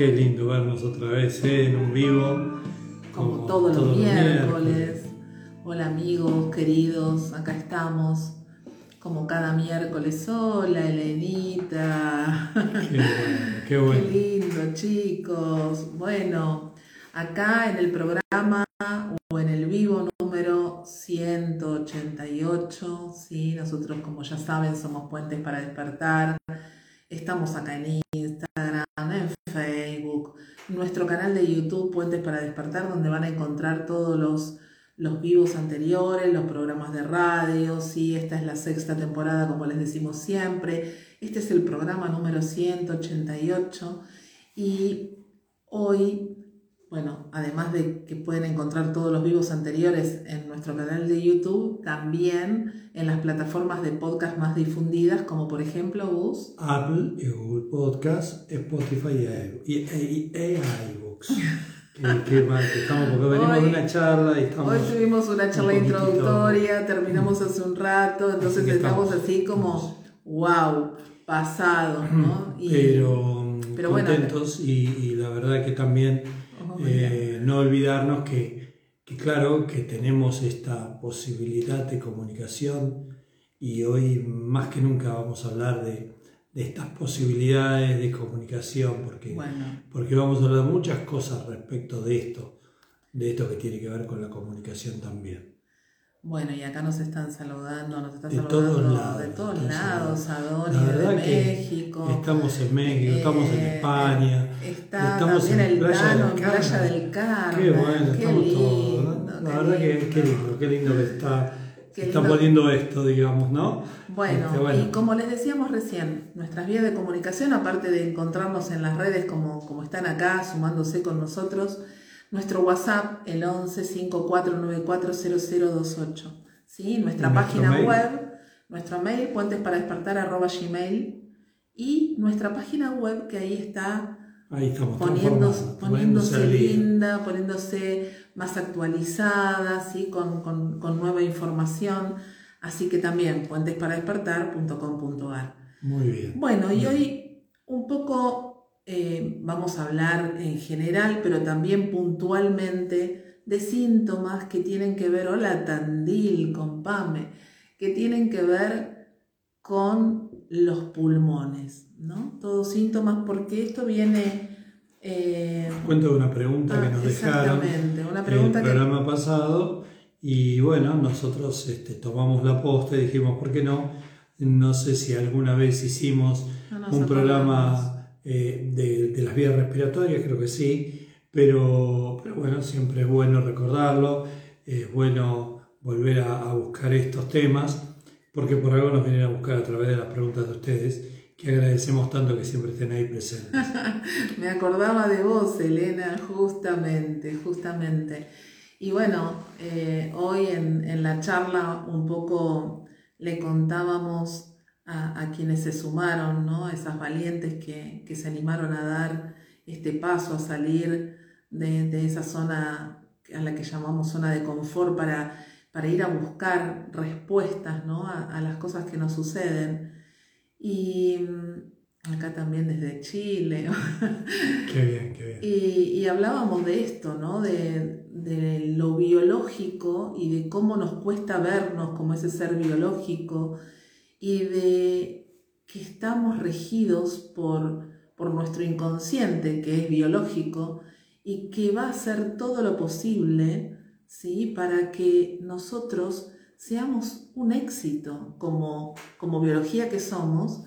Qué lindo vernos otra vez ¿eh? en un vivo. Como, todos, los, miércoles. Hola amigos, queridos, acá estamos. Como cada miércoles. Hola Elenita. Qué bueno, qué bueno. Qué lindo, chicos. Bueno, acá en el programa o en el vivo número 188, ¿sí? nosotros como ya saben somos Puentes para Despertar. Estamos acá en Instagram, en Facebook, nuestro canal de YouTube Puentes para Despertar, donde van a encontrar todos los, los vivos anteriores, los programas de radio, sí, esta es la sexta temporada, como les decimos siempre. Este es el programa número 188 y hoy bueno, además de que pueden encontrar todos los vivos anteriores en nuestro canal de YouTube, también en las plataformas de podcast más difundidas, como por ejemplo Gus. Apple y Google Podcast, Spotify y, y, iBooks. Qué, mal que estamos, porque venimos de una charla y estamos. Hoy tuvimos una charla introductoria, terminamos hace un rato, entonces estamos, así como, wow, pasados, ¿no? pero, pero contentos y, y la verdad que también eh, no olvidarnos que, claro, que tenemos esta posibilidad de comunicación y hoy más que nunca vamos a hablar de, estas posibilidades de comunicación porque, porque vamos a hablar muchas cosas respecto de esto, de esto que tiene que ver con la comunicación también. Bueno, y acá nos están saludando, nos están de saludando todos lados, de todos lados, Adonis de México. Estamos en México, estamos en eh, España. Está estamos también en el Playa, en Playa del Carmen. Qué bueno, estamos todos. La verdad que qué lindo, qué lindo que está, está poniendo esto, digamos, ¿no? Bueno, este, bueno, y como les decíamos recién, nuestras vías de comunicación, aparte de encontrarnos en las redes como, como están acá, sumándose con nosotros, nuestro WhatsApp, el 11 5494 0028. ¿sí? Nuestra página web, nuestro mail, puentes para despertar arroba gmail. Y nuestra página web que ahí está poniéndose, poniéndose linda, poniéndose más actualizada, ¿sí? con, con, con nueva información. Así que también puentesparadespertar.com.ar. Muy bien. Bueno, y hoy un poco eh, vamos a hablar en general, pero también puntualmente de síntomas que tienen que ver, hola Tandil, compame, que tienen que ver con los pulmones, ¿no? Todos síntomas, porque esto viene... Eh, Cuento de una pregunta que nos dejaron una pregunta el programa pasado y bueno, nosotros este, tomamos la posta y dijimos, ¿por qué no? No sé si alguna vez hicimos un programa eh, de, las vías respiratorias, creo que sí, pero, pero bueno, siempre es bueno recordarlo, es bueno volver a, buscar estos temas, porque por algo nos vienen a buscar a través de las preguntas de ustedes, que agradecemos tanto que siempre estén ahí presentes. Me acordaba de vos, Elena, justamente, justamente. Y bueno, eh, hoy en, en la charla un poco le contábamos a, quienes se sumaron, ¿no? esas valientes que, se animaron a dar este paso, a salir de, esa zona a la que llamamos zona de confort para, para ir a buscar respuestas ¿no? a, las cosas que nos suceden. Y mm, acá también desde Chile. Qué bien, qué bien. Y, hablábamos de esto, ¿no? De, de, lo biológico y de cómo nos cuesta vernos como ese ser biológico y de que estamos regidos por, por nuestro inconsciente, que es biológico, y que va a hacer todo lo posible ¿sí? para que nosotros seamos un éxito como, como biología que somos,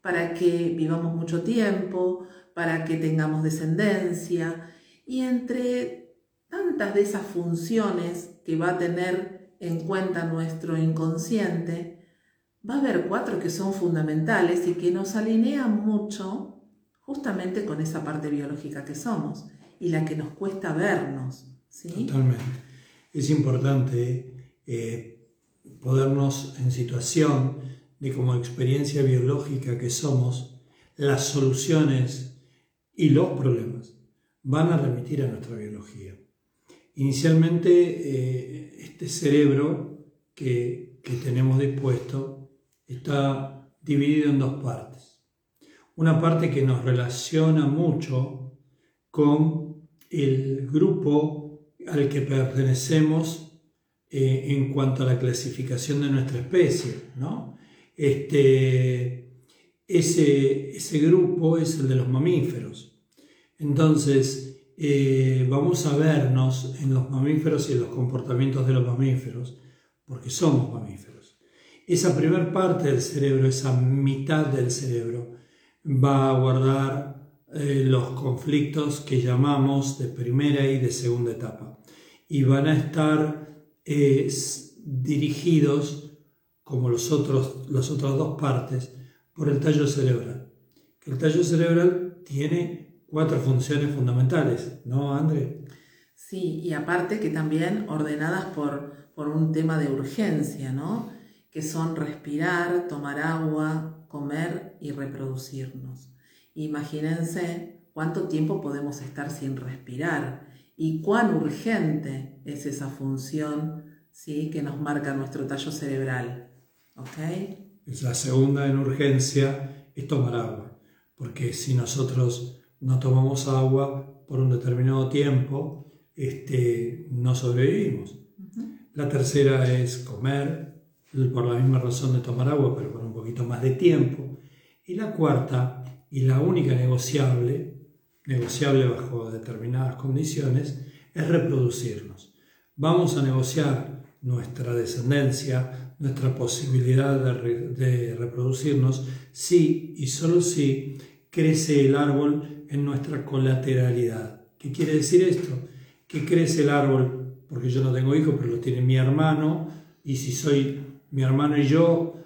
para que vivamos mucho tiempo, para que tengamos descendencia, y entre tantas de esas funciones que va a tener en cuenta nuestro inconsciente, va a haber cuatro que son fundamentales y que nos alinean mucho justamente con esa parte biológica que somos y la que nos cuesta vernos. ¿sí? Totalmente. Es importante eh, podernos en situación de como experiencia biológica que somos, las soluciones y los problemas van a remitir a nuestra biología. Inicialmente, eh, este cerebro que, que tenemos dispuesto está dividido en dos partes. Una parte que nos relaciona mucho con el grupo al que pertenecemos eh, en cuanto a la clasificación de nuestra especie, ¿no? Este, ese, ese grupo es el de los mamíferos. Entonces, eh, vamos a vernos en los mamíferos y en los comportamientos de los mamíferos, porque somos mamíferos. Esa primera parte del cerebro, esa mitad del cerebro, va a guardar eh, los conflictos que llamamos de primera y de segunda etapa. Y van a estar dirigidos, como los otros, las otras dos partes, por el tallo cerebral. El tallo cerebral tiene cuatro funciones fundamentales, ¿no, André? Sí, y aparte que también ordenadas por, por un tema de urgencia, ¿no? Que son respirar, tomar agua, comer y reproducirnos. Imagínense cuánto tiempo podemos estar sin respirar y cuán urgente es esa función ¿sí? que nos marca nuestro tallo cerebral. ¿Ok? La segunda en urgencia es tomar agua, porque si nosotros no tomamos agua por un determinado tiempo, este, no sobrevivimos. La tercera es comer, por la misma razón de tomar agua, pero con un poquito más de tiempo. Y la cuarta, y la única negociable, negociable bajo determinadas condiciones, es reproducirnos. Vamos a negociar nuestra descendencia, nuestra posibilidad de, de reproducirnos, si y solo si crece el árbol en nuestra colateralidad. ¿Qué quiere decir esto? Que crece el árbol, porque yo no tengo hijos, pero lo tiene mi hermano, y si soy mi hermano y yo,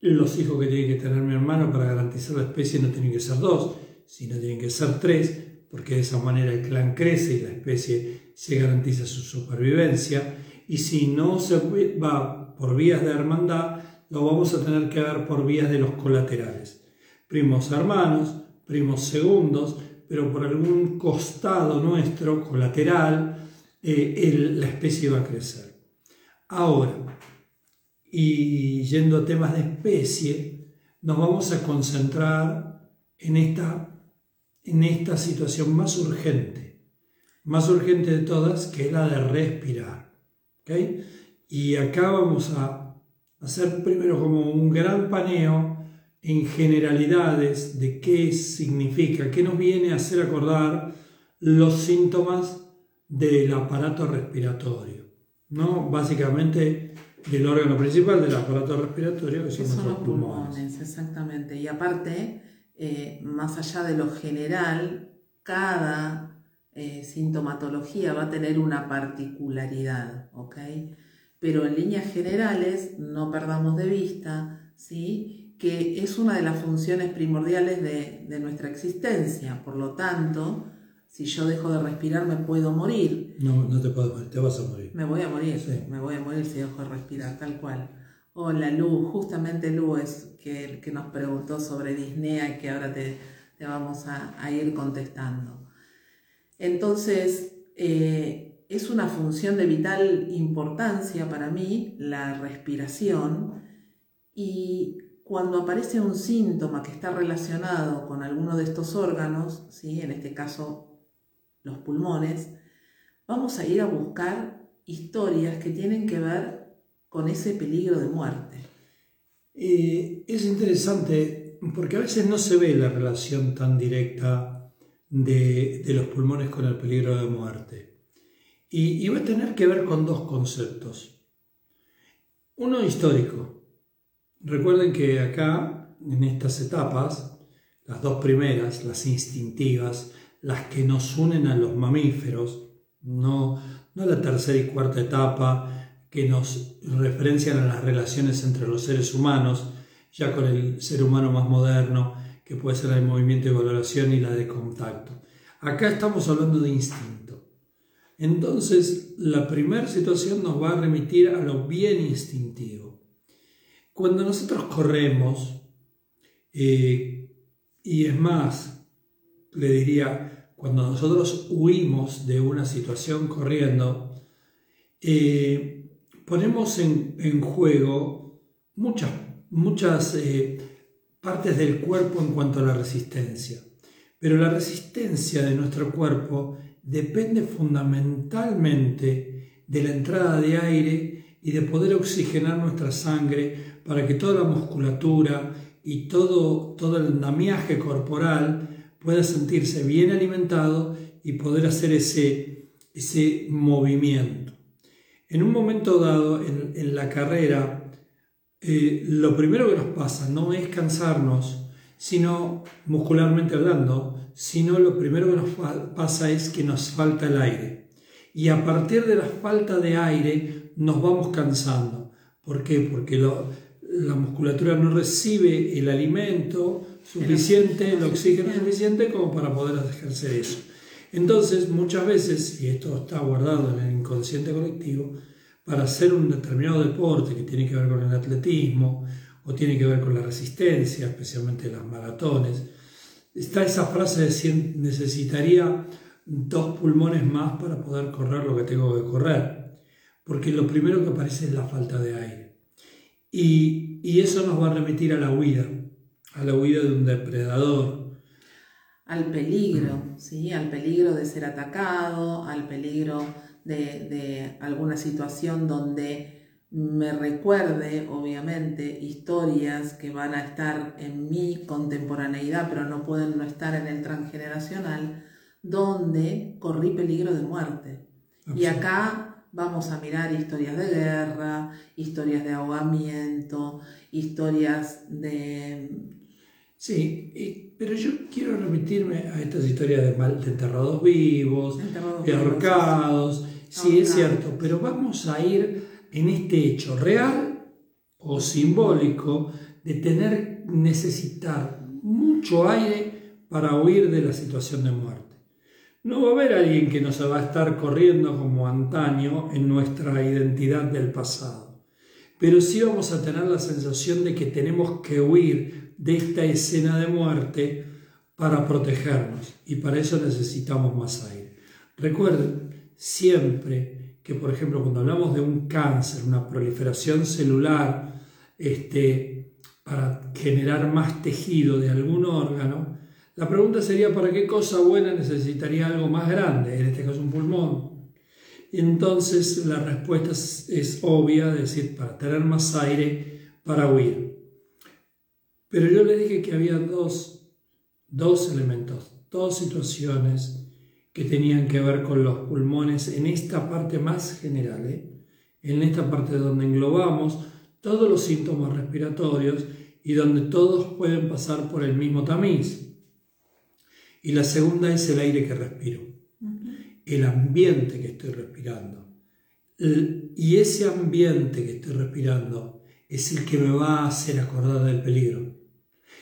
los hijos que tiene que tener mi hermano para garantizar la especie no tienen que ser dos, sino tienen que ser tres, porque de esa manera el clan crece y la especie se garantiza su supervivencia. Y si no se va por vías de hermandad, lo vamos a tener que ver por vías de los colaterales. Primos hermanos, primos segundos, pero por algún costado nuestro, colateral, eh, la especie va a crecer. Ahora, y yendo a temas de especie, nos vamos a concentrar en esta, en esta situación más urgente, más urgente de todas, que es la de respirar. Y acá vamos a hacer primero como un gran paneo en generalidades de qué significa, qué nos viene a hacer acordar los síntomas del aparato respiratorio, ¿no? Básicamente del órgano principal del aparato respiratorio, que son, los pulmones. Exactamente. Y aparte, eh, más allá de lo general, cada eh, sintomatología va a tener una particularidad, ¿ok? Pero en líneas generales, no perdamos de vista, ¿sí? que es una de las funciones primordiales de, nuestra existencia. Por lo tanto, si yo dejo de respirar me puedo morir. No, no te puedes morir, te vas a morir. Me voy a morir, me voy a morir si dejo de respirar, tal cual. Hola Lu, justamente Lu es que, que nos preguntó sobre Disney y que ahora te, vamos a, ir contestando. Entonces, eh, es una función de vital importancia para mí la respiración y cuando aparece un síntoma que está relacionado con alguno de estos órganos, ¿sí? en este caso los pulmones, vamos a ir a buscar historias que tienen que ver con ese peligro de muerte. Eh, es interesante porque a veces no se ve la relación tan directa de, los pulmones con el peligro de muerte. y va a tener que ver con dos conceptos. Uno histórico, Recuerden que acá, en estas etapas, las dos primeras, las instintivas, las que nos unen a los mamíferos, no, no la tercera y cuarta etapa que nos referencian a las relaciones entre los seres humanos, ya con el ser humano más moderno, que puede ser el movimiento de valoración y la de contacto. Acá estamos hablando de instinto. Entonces, la primera situación nos va a remitir a lo bien instintivo. Cuando nosotros corremos, eh, y es más, le diría, cuando nosotros huimos de una situación corriendo, eh, ponemos en, juego muchas, muchas eh, partes del cuerpo en cuanto a la resistencia. Pero la resistencia de nuestro cuerpo depende fundamentalmente de la entrada de aire y de poder oxigenar nuestra sangre para que toda la musculatura y todo, todo el andamiaje corporal pueda sentirse bien alimentado y poder hacer ese, ese movimiento. En un momento dado en, la carrera, eh, lo primero que nos pasa no es cansarnos, sino muscularmente hablando, sino lo primero que nos pasa es que nos falta el aire. Y a partir de la falta de aire nos vamos cansando. ¿Por qué? Porque la musculatura no recibe el alimento suficiente, el oxígeno suficiente como para poder ejercer eso. Entonces, muchas veces, y esto está guardado en el inconsciente colectivo, para hacer un determinado deporte que tiene que ver con el atletismo, o tiene que ver con la resistencia, especialmente las maratones. Está esa frase de necesitaría dos pulmones más para poder correr lo que tengo que correr, porque lo primero que aparece es la falta de aire. Y, y eso nos va a remitir a la huida, a la huida de un depredador. Al peligro, ¿sí? al peligro de ser atacado, al peligro de, de alguna situación donde me recuerde, obviamente, historias que van a estar en mi contemporaneidad, pero no pueden no estar en el transgeneracional, donde corrí peligro de muerte. Y acá vamos a mirar historias de guerra, historias de ahogamiento, historias de... Sí, pero yo quiero remitirme a estas historias de, mal, de enterrados vivos, de ahorcados. Sí, es cierto, pero vamos a ir en este hecho real o simbólico de tener, necesitar mucho aire para huir de la situación de muerte. No va a haber alguien que nos va a estar corriendo como antaño en nuestra identidad del pasado, pero sí vamos a tener la sensación de que tenemos que huir de esta escena de muerte para protegernos y para eso necesitamos más aire. Recuerden, siempre que, por ejemplo, cuando hablamos de un cáncer, una proliferación celular, este, para generar más tejido de algún órgano, la pregunta sería, ¿para qué cosa buena necesitaría algo más grande? En este caso, un pulmón. Entonces la respuesta es, obvia, es decir, para tener más aire, para huir. Pero yo le dije que había dos, dos elementos, dos situaciones que tenían que ver con los pulmones en esta parte más general, ¿eh? en esta parte donde englobamos todos los síntomas respiratorios y donde todos pueden pasar por el mismo tamiz. Y la segunda es el aire que respiro, el ambiente que estoy respirando. Y ese ambiente que estoy respirando es el que me va a hacer acordar del peligro,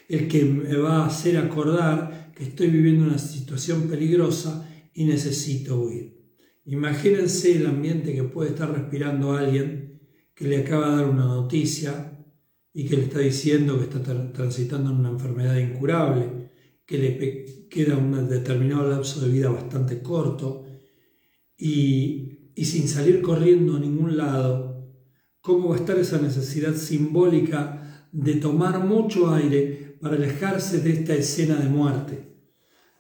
el que me va a hacer acordar que estoy viviendo una situación peligrosa y necesito huir. Imagínense el ambiente que puede estar respirando alguien que le acaba de dar una noticia y que le está diciendo que está transitando una enfermedad incurable, que le queda un determinado lapso de vida bastante corto y, y sin salir corriendo a ningún lado, ¿cómo va a estar esa necesidad simbólica de tomar mucho aire para alejarse de esta escena de muerte?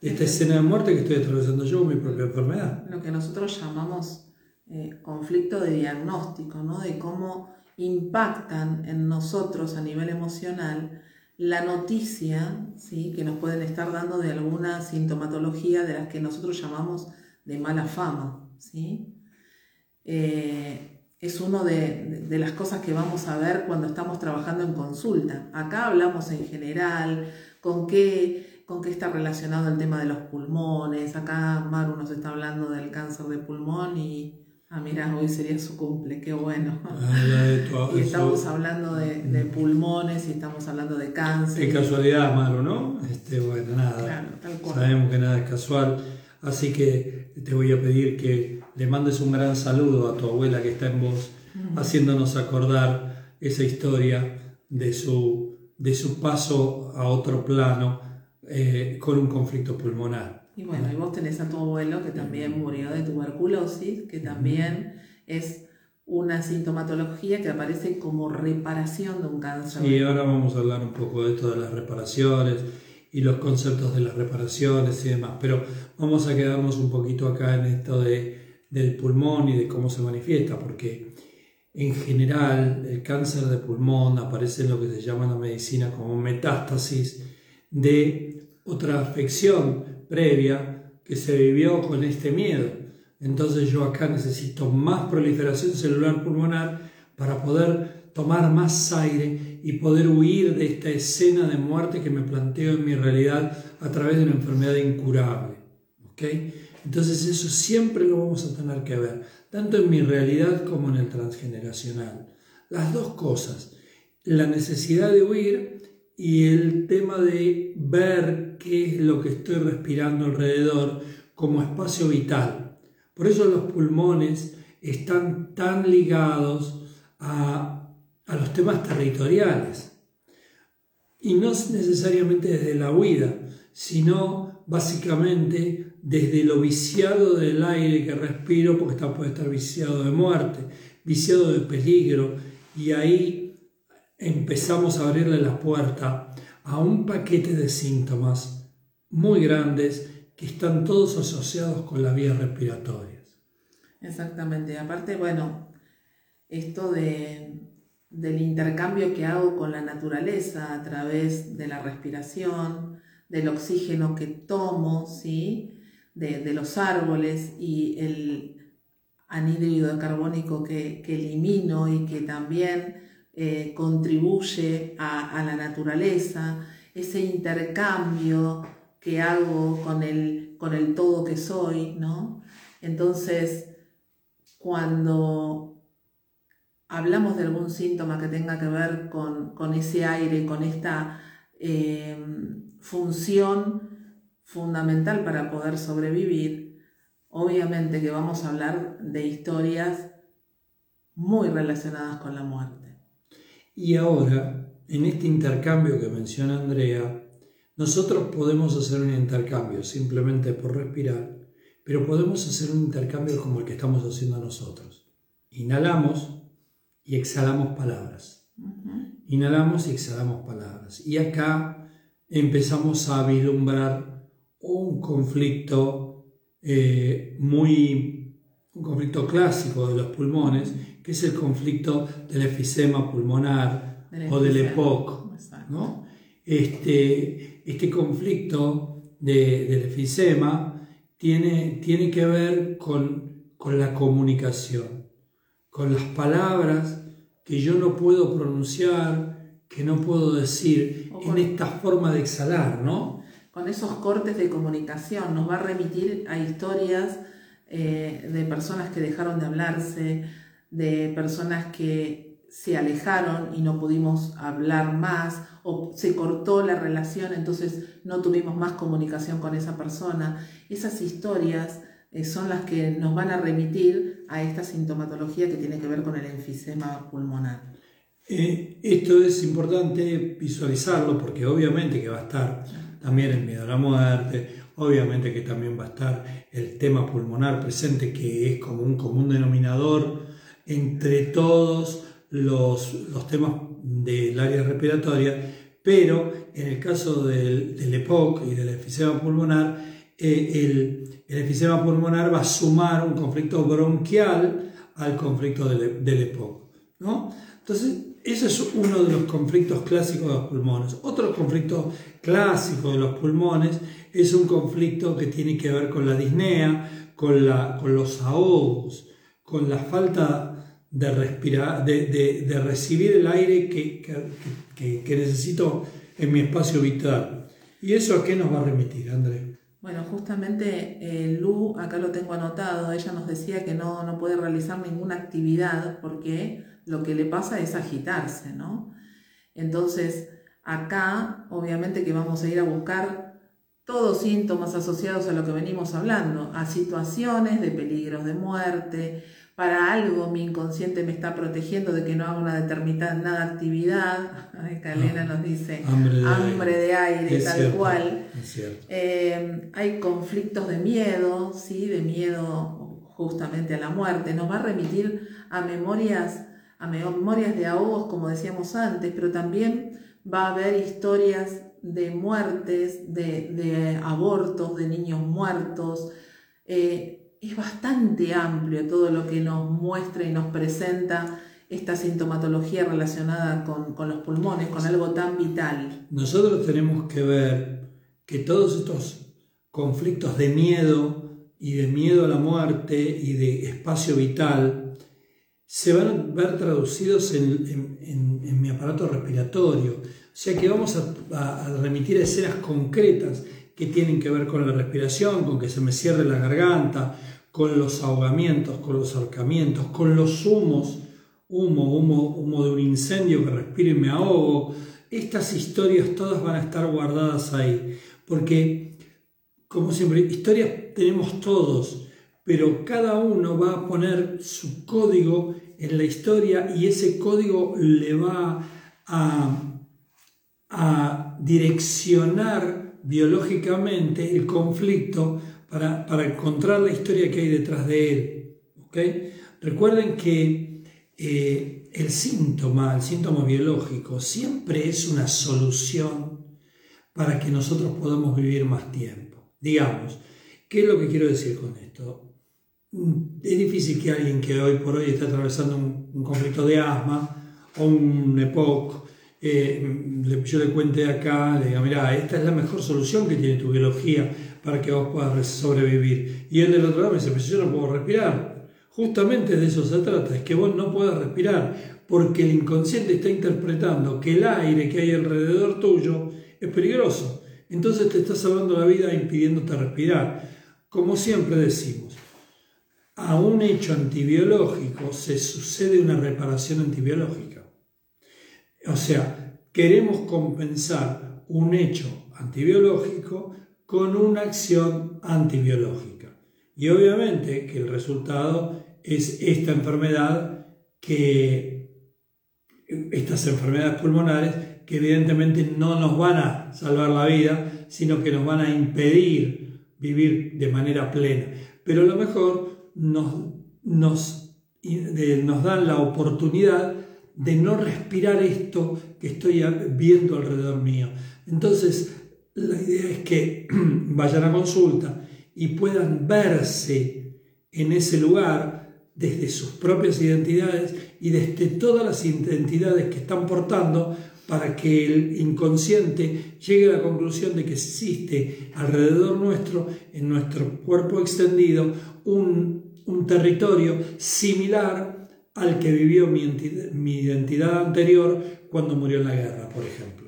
esta escena de muerte que estoy atravesando yo, mi propia enfermedad. Lo que nosotros llamamos eh, conflicto de diagnóstico, ¿no? de cómo impactan en nosotros a nivel emocional la noticia ¿sí? que nos pueden estar dando de alguna sintomatología de las que nosotros llamamos de mala fama. ¿sí? Eh, es una de, de, las cosas que vamos a ver cuando estamos trabajando en consulta. Acá hablamos en general, con qué con qué está relacionado el tema de los pulmones. Acá Maru nos está hablando del cáncer de pulmón y, ah, mira, hoy sería su cumple, qué bueno. Ah, y estamos hablando de, de, pulmones y estamos hablando de cáncer. Qué casualidad, Maru, ¿no? Este, bueno, nada. Sabemos que nada es casual. Así que te voy a pedir que le mandes un gran saludo a tu abuela que está en vos, haciéndonos acordar esa historia de su, de su paso a otro plano eh, con un conflicto pulmonar. Y bueno, y vos tenés a tu abuelo que también murió de tuberculosis, que también es una sintomatología que aparece como reparación de un cáncer. Y ahora vamos a hablar un poco de esto de las reparaciones y los conceptos de las reparaciones y demás. Pero vamos a quedarnos un poquito acá en esto de, del pulmón y de cómo se manifiesta, porque en general el cáncer de pulmón aparece en lo que se llama en la medicina como metástasis de otra afección previa que se vivió con este miedo. Entonces yo acá necesito más proliferación celular pulmonar para poder tomar más aire y poder huir de esta escena de muerte que me planteo en mi realidad a través de una enfermedad incurable. Entonces eso siempre lo vamos a tener que ver, tanto en mi realidad como en el transgeneracional. Las dos cosas, la necesidad de huir y el tema de ver qué es lo que estoy respirando alrededor como espacio vital. Por eso los pulmones están tan ligados a a los temas territoriales. Y no necesariamente desde la huida, sino básicamente desde lo viciado del aire que respiro, porque está, puede estar viciado de muerte, viciado de peligro, y ahí empezamos a abrirle la puerta a un paquete de síntomas muy grandes que están todos asociados con las vías respiratorias. Exactamente, aparte, bueno, esto de del intercambio que hago con la naturaleza a través de la respiración, del oxígeno que tomo, ¿sí? de, los árboles y el anhídrido carbónico que, elimino y que también eh, contribuye a, la naturaleza, ese intercambio que hago con el, con el todo que soy, ¿no? Entonces, cuando hablamos de algún síntoma que tenga que ver con, ese aire, con esta eh, función fundamental para poder sobrevivir, obviamente que vamos a hablar de historias muy relacionadas con la muerte. Y ahora, en este intercambio que menciona Andrea, nosotros podemos hacer un intercambio simplemente por respirar, pero podemos hacer un intercambio como el que estamos haciendo nosotros. Inhalamos y exhalamos palabras. Inhalamos y exhalamos palabras. Y acá empezamos a vislumbrar un conflicto eh, muy, un conflicto clásico de los pulmones, que es el conflicto del efisema pulmonar o del EPOC. ¿no? Este, este conflicto del efisema tiene, tiene que ver con, con la comunicación, con las palabras que yo no puedo pronunciar, que no puedo decir en esta forma de exhalar, ¿no? Con esos cortes de comunicación nos va a remitir a historias eh, de personas que dejaron de hablarse, de personas que se alejaron y no pudimos hablar más o se cortó la relación, entonces no tuvimos más comunicación con esa persona. Esas historias eh, son las que nos van a remitir a esta sintomatología que tiene que ver con el enfisema pulmonar. Eh, esto es importante visualizarlo porque obviamente que va a estar también el miedo a la muerte, obviamente que también va a estar el tema pulmonar presente que es como un común denominador entre todos los, los temas del área respiratoria, pero en el caso del, del EPOC y del enfisema pulmonar, eh, el, el, pulmonar va a sumar un conflicto bronquial al conflicto del, del EPOC. ¿no? Entonces, ese es uno de los conflictos clásicos de los pulmones. Otro conflicto clásico de los pulmones es un conflicto que tiene que ver con la disnea, con, la, con los ahogos, con la falta de, respirar, de, de, recibir el aire que, que, que, necesito en mi espacio vital. ¿Y eso a qué nos va a remitir, Andrés? Bueno, justamente eh, Lu, acá lo tengo anotado, ella nos decía que no, no puede realizar ninguna actividad porque lo que le pasa es agitarse, ¿no? Entonces, acá obviamente que vamos a ir a buscar todos síntomas asociados a lo que venimos hablando, a situaciones de peligros de muerte, para algo mi inconsciente me está protegiendo de que no haga una determinada actividad. Calena nos dice hambre de, aire, tal cual. Eh, hay conflictos de miedo, ¿sí? de miedo justamente a la muerte. Nos va a remitir a memorias, a memorias de ahogos, como decíamos antes, pero también va a haber historias de muertes, de, abortos, de niños muertos. Eh, es bastante amplio todo lo que nos muestra y nos presenta esta sintomatología relacionada con, con, los pulmones, con algo tan vital. Nosotros tenemos que ver que todos estos conflictos de miedo y de miedo a la muerte y de espacio vital se van a ver traducidos en, en, mi aparato respiratorio. O sea que vamos a, a, remitir a escenas concretas que tienen que ver con la respiración, con que se me cierre la garganta, con los ahogamientos, con los ahorcamientos, con los humos humo, humo, humo de un incendio que respiro y me ahogo. Estas historias todas van a estar guardadas ahí, porque, como siempre, historias tenemos todos, pero cada uno va a poner su código en la historia y ese código le va a, a direccionar biológicamente el conflicto para, para, encontrar la historia que hay detrás de él. ¿okay? Recuerden que eh, el síntoma, el síntoma biológico, siempre es una solución para que nosotros podamos vivir más tiempo. Digamos, ¿qué es lo que quiero decir con esto? Mm, es difícil que alguien que hoy por hoy está atravesando un, conflicto de asma o un EPOC, eh, yo le cuente acá, le diga, mira, esta es la mejor solución que tiene tu biología para que vos puedas sobrevivir. Y él del otro lado me dice, pero yo no puedo respirar. Justamente de eso se trata, es que vos no puedas respirar, porque el inconsciente está interpretando que el aire que hay alrededor tuyo es peligroso. Entonces te está salvando la vida impidiéndote respirar. Como siempre decimos, a un hecho antibiológico se sucede una reparación antibiológica. O sea, queremos compensar un hecho antibiológico con una acción antibiológica. Y obviamente que el resultado es esta enfermedad que, estas enfermedades pulmonares que evidentemente no nos van a salvar la vida, sino que nos van a impedir vivir de manera plena. Pero a lo mejor nos, nos, nos dan la oportunidad de no respirar esto que estoy viendo alrededor mío. Entonces, la idea es que vayan a consulta y puedan verse en ese lugar desde sus propias identidades y desde todas las identidades que están portando para que el inconsciente llegue a la conclusión de que existe alrededor nuestro, en nuestro cuerpo extendido, un, un territorio similar al que vivió mi, mi identidad anterior cuando murió en la guerra, por ejemplo.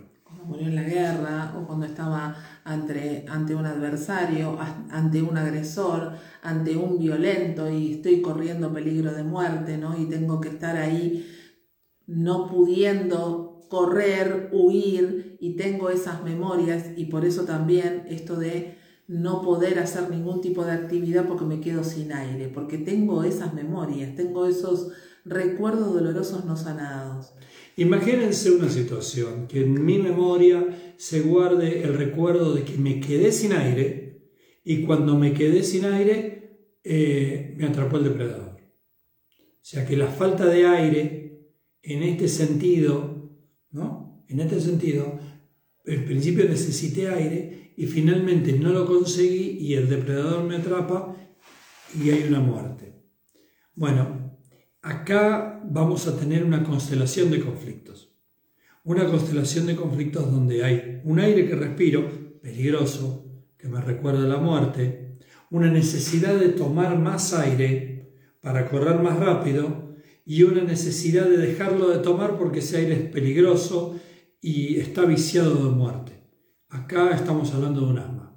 Murió en la guerra o cuando estaba ante, ante un adversario, ante un agresor, ante un violento y estoy corriendo peligro de muerte, ¿no? Y tengo que estar ahí no pudiendo correr, huir y tengo esas memorias y por eso también esto de no poder hacer ningún tipo de actividad porque me quedo sin aire, porque tengo esas memorias, tengo esos recuerdos dolorosos no sanados. Imagínense una situación que en mi memoria se guarde el recuerdo de que me quedé sin aire y cuando me quedé sin aire eh, me atrapó el depredador. O sea que la falta de aire en este sentido, ¿no? En este sentido, en principio necesité aire y finalmente no lo conseguí y el depredador me atrapa y hay una muerte. Bueno, acá vamos a tener una constelación de conflictos. Una constelación de conflictos donde hay un aire que respiro, peligroso, que me recuerda la muerte, una necesidad de tomar más aire para correr más rápido y una necesidad de dejarlo de tomar porque ese aire es peligroso y está viciado de muerte. Acá estamos hablando de un alma.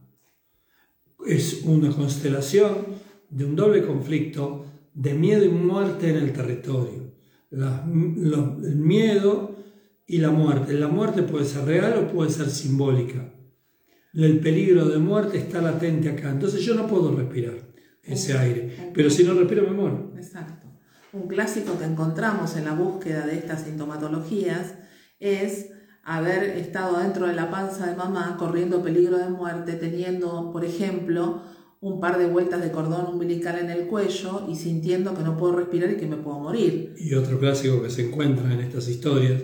Es una constelación de un doble conflicto de miedo y muerte en el territorio. el miedo y la muerte. La muerte puede ser real o puede ser simbólica. El peligro de muerte está latente acá. Entonces yo no puedo respirar ese aire. Pero si no respiro me muero. Exacto. Un clásico que encontramos en la búsqueda de estas sintomatologías es haber estado dentro de la panza de mamá corriendo peligro de muerte, teniendo, por ejemplo, un par de vueltas de cordón umbilical en el cuello y sintiendo que no puedo respirar y que me puedo morir. Y otro clásico que se encuentra en estas historias,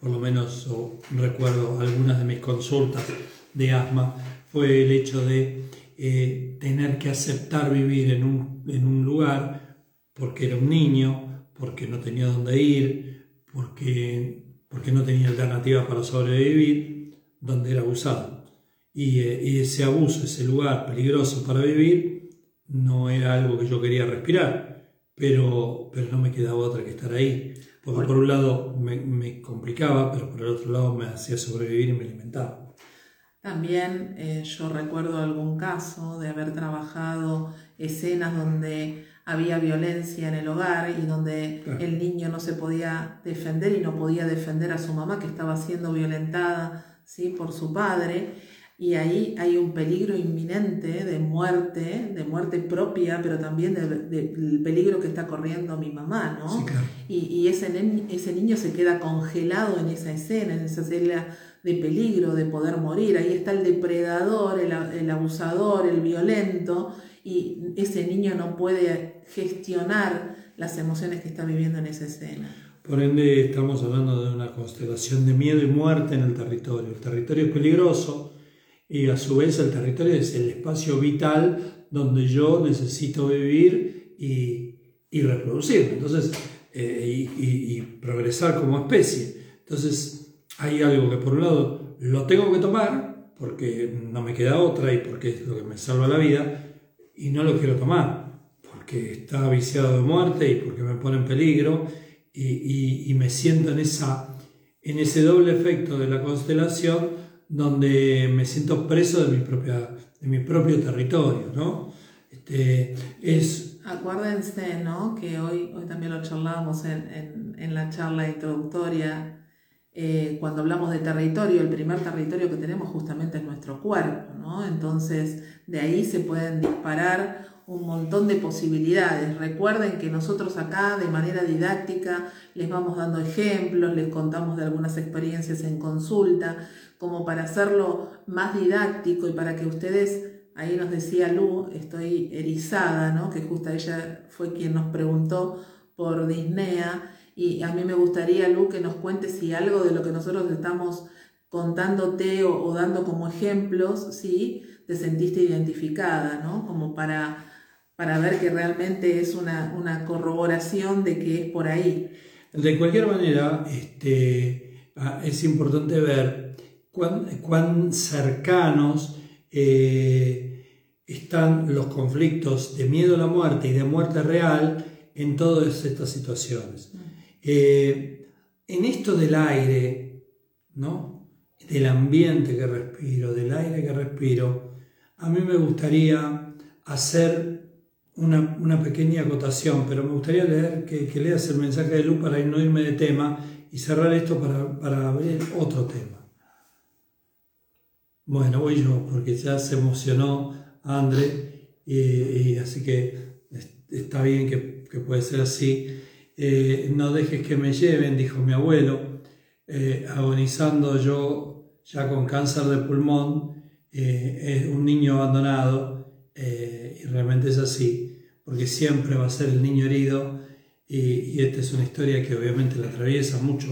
por lo menos recuerdo algunas de mis consultas de asma, fue el hecho de eh, tener que aceptar vivir en un, en un lugar porque era un niño, porque no tenía dónde ir, porque, porque no tenía alternativa para sobrevivir, donde era abusado. Y, eh, y, ese abuso, ese lugar peligroso para vivir, no era algo que yo quería respirar, pero, pero no me quedaba otra que estar ahí. Porque por un lado me, me, complicaba, pero por el otro lado me hacía sobrevivir y me alimentaba. También eh, yo recuerdo algún caso de haber trabajado escenas donde había violencia en el hogar y donde el niño no se podía defender y no podía defender a su mamá que estaba siendo violentada ¿sí? por su padre y ahí hay un peligro inminente de muerte, de muerte propia, pero también del peligro que está corriendo mi mamá, ¿no? Y, ese, ese niño se queda congelado en esa escena, en esa escena de peligro, de poder morir. Ahí está el depredador, el, el abusador, el violento, y ese niño no puede gestionar las emociones que está viviendo en esa escena. Por ende, estamos hablando de una constelación de miedo y muerte en el territorio. El territorio es peligroso y a su vez el territorio es el espacio vital donde yo necesito vivir y, y reproducirme entonces, eh, y, progresar como especie. Entonces hay algo que por un lado lo tengo que tomar porque no me queda otra y porque es lo que me salva la vida y no lo quiero tomar porque está viciado de muerte y porque me pone en peligro y, y me siento en, esa, en ese doble efecto de la constelación donde me siento preso de mi, propia, de mi propio territorio, ¿no? Este, es... Acuérdense, ¿no? Que hoy, hoy también lo charlábamos en, en, en la charla introductoria, eh, cuando hablamos de territorio, el primer territorio que tenemos justamente es nuestro cuerpo, ¿no? Entonces, de ahí se pueden disparar un montón de posibilidades. Recuerden que nosotros acá de manera didáctica les vamos dando ejemplos, les contamos de algunas experiencias en consulta, como para hacerlo más didáctico y para que ustedes, ahí nos decía Lu, estoy erizada, ¿no? que justo ella fue quien nos preguntó por Disnea, y a mí me gustaría, Lu, que nos cuente si algo de lo que nosotros estamos contándote o, dando como ejemplos, sí, te sentiste identificada, ¿no? Como para, para ver que realmente es una, una corroboración de que es por ahí. De cualquier manera, este, ah, es importante ver cuán, cercanos eh, están los conflictos de miedo a la muerte y de muerte real en todas estas situaciones. Eh, en esto del aire, ¿no? del ambiente que respiro, del aire que respiro, a mí me gustaría hacer una, pequeña acotación, pero me gustaría leer que, leas el mensaje de Luz para no irme de tema y cerrar esto para, para abrir otro tema. Bueno, voy yo, porque ya se emocionó André, y, así que está bien que, puede ser así. Eh, no dejes que me lleven, dijo mi abuelo, eh, agonizando yo ya con cáncer de pulmón, eh, un niño abandonado, y realmente es así, porque siempre va a ser el niño herido, y, y esta es una historia que obviamente la atraviesa mucho,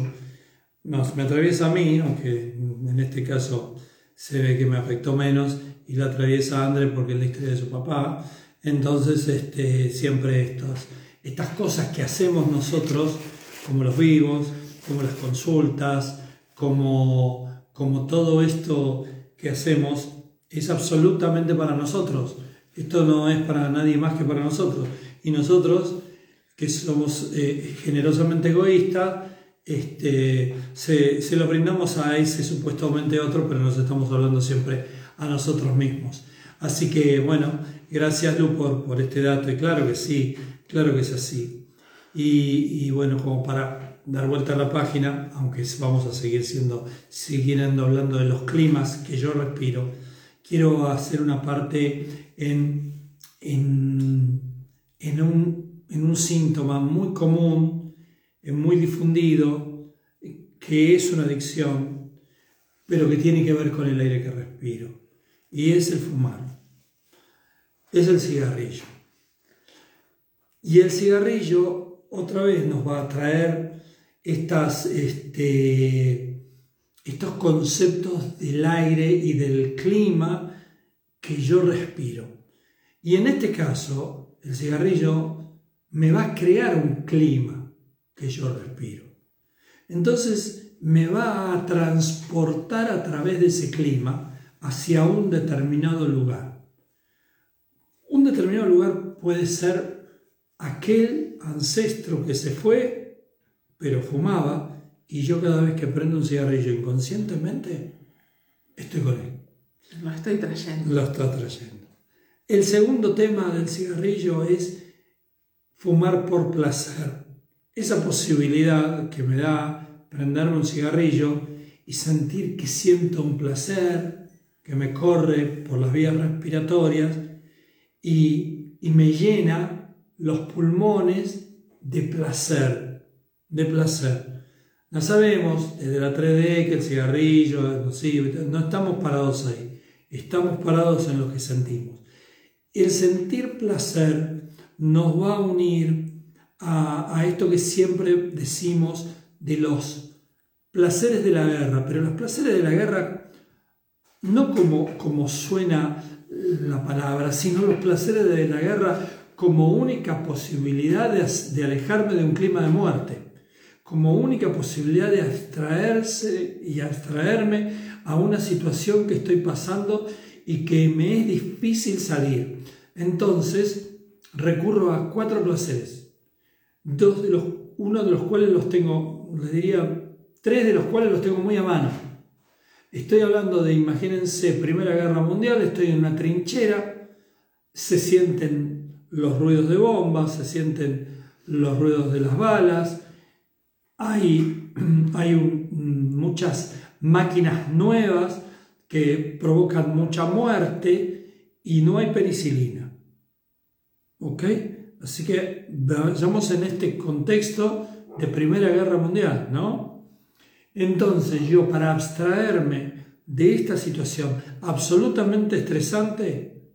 no, me atraviesa a mí, aunque en este caso se ve que me afectó menos y la atraviesa André porque es la historia de su papá. Entonces, este, siempre estos, estas cosas que hacemos nosotros, como los vivos, como las consultas, como, como todo esto que hacemos, es absolutamente para nosotros. Esto no es para nadie más que para nosotros. Y nosotros, que somos eh, generosamente egoístas, este, se, lo brindamos a ese supuestamente otro, pero nos estamos hablando siempre a nosotros mismos. Así que bueno, gracias Lu por, por este dato y claro que sí, claro que es así. Y, bueno, como para dar vuelta a la página, aunque vamos a seguir siendo, siguiendo hablando de los climas que yo respiro, quiero hacer una parte en, en, en, un, en un síntoma muy común muy difundido, que es una adicción, pero que tiene que ver con el aire que respiro. Y es el fumar. Es el cigarrillo. Y el cigarrillo otra vez nos va a traer estas, este, estos conceptos del aire y del clima que yo respiro. Y en este caso, el cigarrillo me va a crear un clima que yo respiro. Entonces me va a transportar a través de ese clima hacia un determinado lugar. Un determinado lugar puede ser aquel ancestro que se fue, pero fumaba, y yo cada vez que prendo un cigarrillo inconscientemente, estoy con él. Lo estoy trayendo. Lo está trayendo. El segundo tema del cigarrillo es fumar por placer. Esa posibilidad que me da prenderme un cigarrillo y sentir que siento un placer que me corre por las vías respiratorias y, y me llena los pulmones de placer, de placer. No sabemos desde la 3D que el cigarrillo es no estamos parados ahí, estamos parados en lo que sentimos. El sentir placer nos va a unir a, esto que siempre decimos de los placeres de la guerra, pero los placeres de la guerra no como, como suena la palabra, sino los placeres de la guerra como única posibilidad de, alejarme de un clima de muerte, como única posibilidad de abstraerse y abstraerme a una situación que estoy pasando y que me es difícil salir. Entonces recurro a cuatro placeres, dos de los, uno de los cuales los tengo, les diría, tres de los cuales los tengo muy a mano. Estoy hablando de, imagínense, Primera Guerra Mundial, estoy en una trinchera, se sienten los ruidos de bombas, se sienten los ruidos de las balas, hay, hay muchas máquinas nuevas que provocan mucha muerte y no hay penicilina. ¿Ok? Así que vayamos en este contexto de Primera Guerra Mundial, ¿no? Entonces yo para abstraerme de esta situación absolutamente estresante,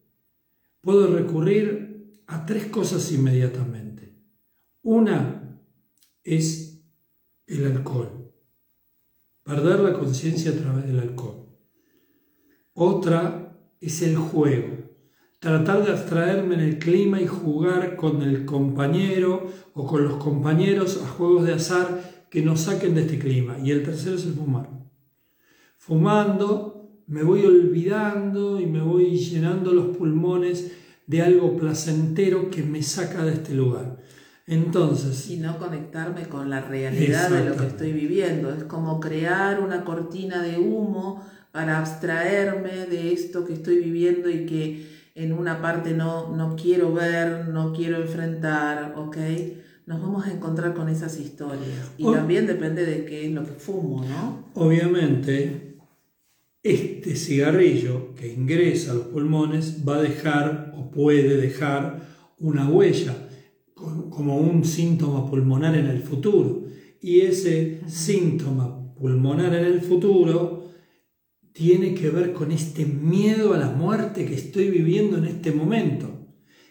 puedo recurrir a tres cosas inmediatamente. Una es el alcohol, perder la conciencia a través del alcohol. Otra es el juego, tratar de abstraerme en el clima y jugar con el compañero o con los compañeros a juegos de azar que nos saquen de este clima. Y el tercero es el fumar. Fumando me voy olvidando y me voy llenando los pulmones de algo placentero que me saca de este lugar. Entonces... Y no conectarme con la realidad de lo que estoy viviendo. Es como crear una cortina de humo para abstraerme de esto que estoy viviendo y que en una parte no, no quiero ver, no quiero enfrentar, ¿ok? Nos vamos a encontrar con esas historias. Y también depende de qué es lo que fumo, ¿no? Obviamente, este cigarrillo que ingresa a los pulmones va a dejar o puede dejar una huella como un síntoma pulmonar en el futuro. Y ese síntoma pulmonar en el futuro tiene que ver con este miedo a la muerte que estoy viviendo en este momento.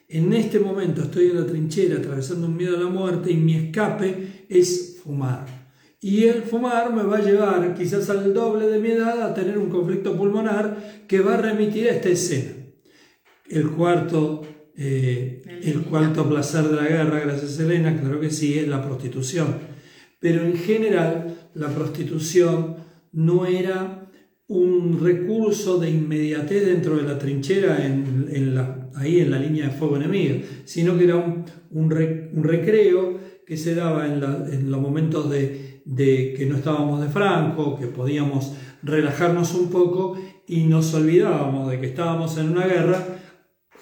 En este momento estoy en la trinchera atravesando un miedo a la muerte y mi escape es fumar. Y el fumar me va a llevar quizás al doble de mi edad a tener un conflicto pulmonar que va a remitir a esta escena. El cuarto, eh, el cuarto placer de la guerra, gracias Elena, claro que sí, es la prostitución. Pero en general la prostitución no era un recurso de inmediatez dentro de la trinchera en, la, ahí en la línea de fuego enemiga, sino que era un, un, recreo que se daba en, en los momentos de de que no estábamos de Franco, que podíamos relajarnos un poco y nos olvidábamos de que estábamos en una guerra,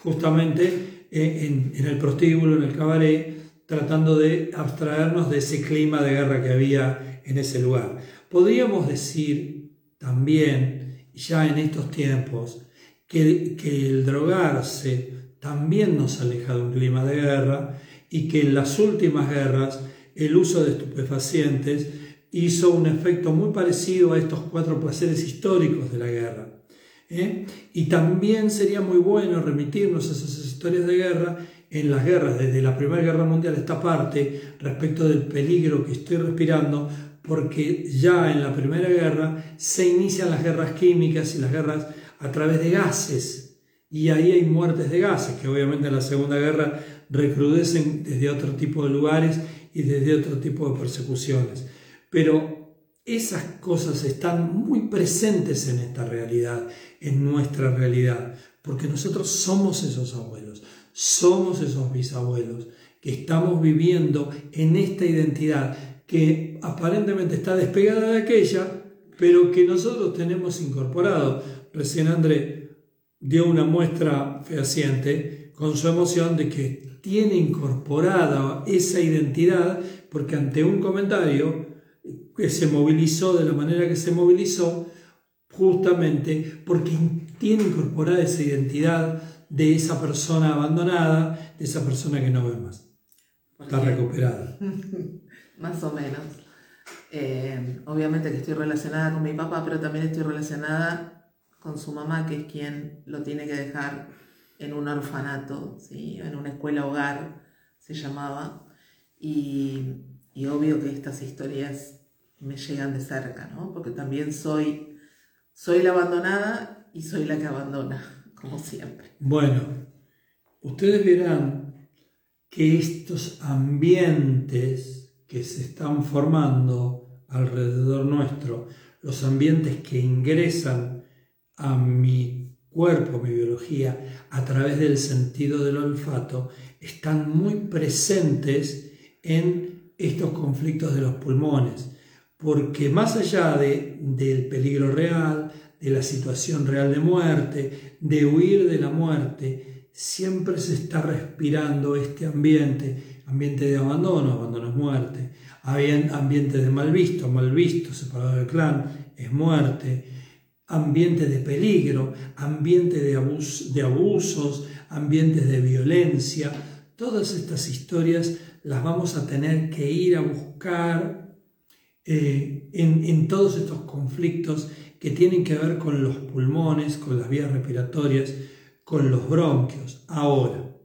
justamente eh, en, en el prostíbulo, en el cabaret, tratando de abstraernos de ese clima de guerra que había en ese lugar. Podríamos decir también, ya en estos tiempos, que, que el drogarse también nos aleja de un clima de guerra y que en las últimas guerras el uso de estupefacientes hizo un efecto muy parecido a estos cuatro placeres históricos de la guerra. ¿eh? Y también sería muy bueno remitirnos a esas historias de guerra en las guerras, desde la Primera Guerra Mundial, esta parte respecto del peligro que estoy respirando, porque ya en la Primera Guerra se inician las guerras químicas y las guerras a través de gases, y ahí hay muertes de gases, que obviamente en la Segunda Guerra recrudecen desde otro tipo de lugares y desde otro tipo de persecuciones. Pero esas cosas están muy presentes en esta realidad, en nuestra realidad, porque nosotros somos esos abuelos, somos esos bisabuelos que estamos viviendo en esta identidad que aparentemente está despegada de aquella, pero que nosotros tenemos incorporado. Recién André dio una muestra fehaciente con su emoción de que tiene incorporada esa identidad porque ante un comentario que se movilizó de la manera que se movilizó, justamente porque tiene incorporada esa identidad de esa persona abandonada, de esa persona que no ve más. Está recuperada. más o menos. Eh, obviamente que estoy relacionada con mi papá, pero también estoy relacionada con su mamá, que es quien lo tiene que dejar en un orfanato, ¿sí? en una escuela hogar se llamaba. Y, y obvio que estas historias me llegan de cerca, ¿no? Porque también soy, soy la abandonada y soy la que abandona, como siempre. Bueno, ustedes verán que estos ambientes que se están formando alrededor nuestro, los ambientes que ingresan a mi cuerpo, mi biología, a través del sentido del olfato, están muy presentes en estos conflictos de los pulmones. Porque más allá de, del peligro real, de la situación real de muerte, de huir de la muerte, siempre se está respirando este ambiente, ambiente de abandono, abandono es muerte, ambiente de mal visto, mal visto, separado del clan, es muerte, ambiente de peligro, ambiente de, de abusos, ambientes de violencia, todas estas historias las vamos a tener que ir a buscar eh, en, todos estos conflictos que tienen que ver con los pulmones, con las vías respiratorias, con los bronquios. Ahora,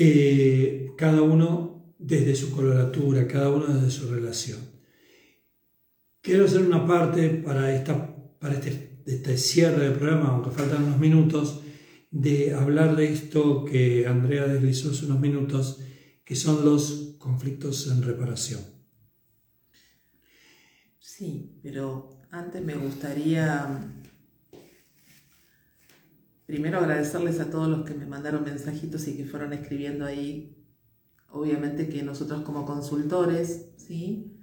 eh, cada uno desde su coloratura, cada uno desde su relación. Quiero hacer una parte para, esta, para este, este cierre del programa, aunque faltan unos minutos, de hablar de esto que Andrea deslizó hace unos minutos, que son los conflictos en reparación. Sí, pero antes me gustaría primero agradecerles a todos los que me mandaron mensajitos y que fueron escribiendo ahí. Obviamente que nosotros como consultores, ¿sí?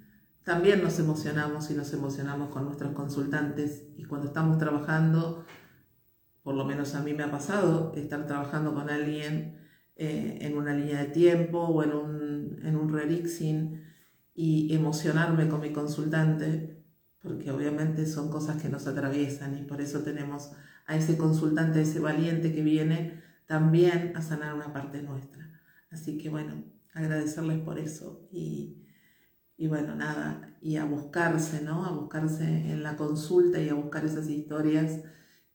También nos emocionamos y nos emocionamos con nuestros consultantes y cuando estamos trabajando, por lo menos a mí me ha pasado, estar trabajando con alguien eh, en una línea de tiempo o en un, en un relixing y emocionarme con mi consultante, porque obviamente son cosas que nos atraviesan y por eso tenemos a ese consultante, a ese valiente que viene también a sanar una parte nuestra. Así que bueno, agradecerles por eso y, y bueno, nada, y a buscarse, ¿no? A buscarse en la consulta y a buscar esas historias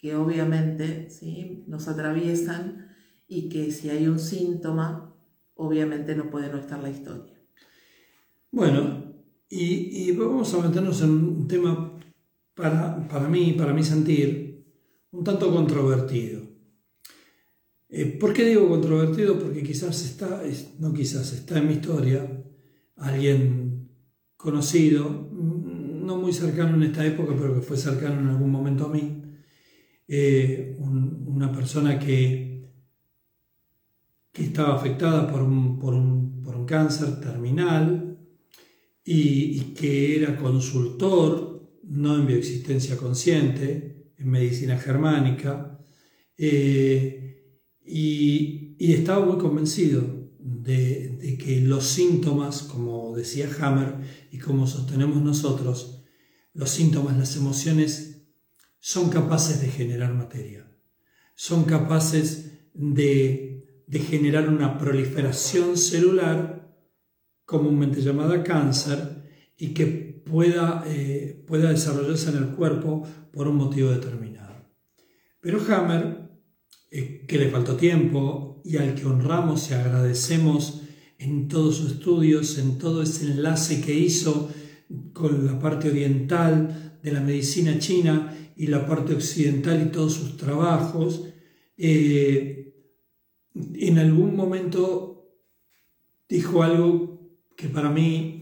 que obviamente ¿sí? nos atraviesan y que si hay un síntoma, obviamente no puede no estar la historia. Bueno, y, vamos a meternos en un tema para, para mí, para mi sentir, un tanto controvertido. Eh, ¿Por qué digo controvertido? Porque quizás está, no quizás, está en mi historia alguien conocido, mm, no muy cercano en esta época, pero que fue cercano en algún momento a mí, eh, una persona que, que estaba afectada por un, por un cáncer terminal, y, que era consultor, no en bioexistencia consciente, en medicina germánica, eh, y, estaba muy convencido de, que los síntomas, como decía Hammer y como sostenemos nosotros, los síntomas, las emociones, son capaces de generar materia, son capaces de generar una proliferación celular comúnmente llamada cáncer y que pueda, eh, pueda desarrollarse en el cuerpo por un motivo determinado. Pero Hammer, eh, que le faltó tiempo y al que honramos y agradecemos en todos sus estudios, en todo ese enlace que hizo con la parte oriental de la medicina china y la parte occidental y todos sus trabajos, eh, en algún momento dijo algo que para mí,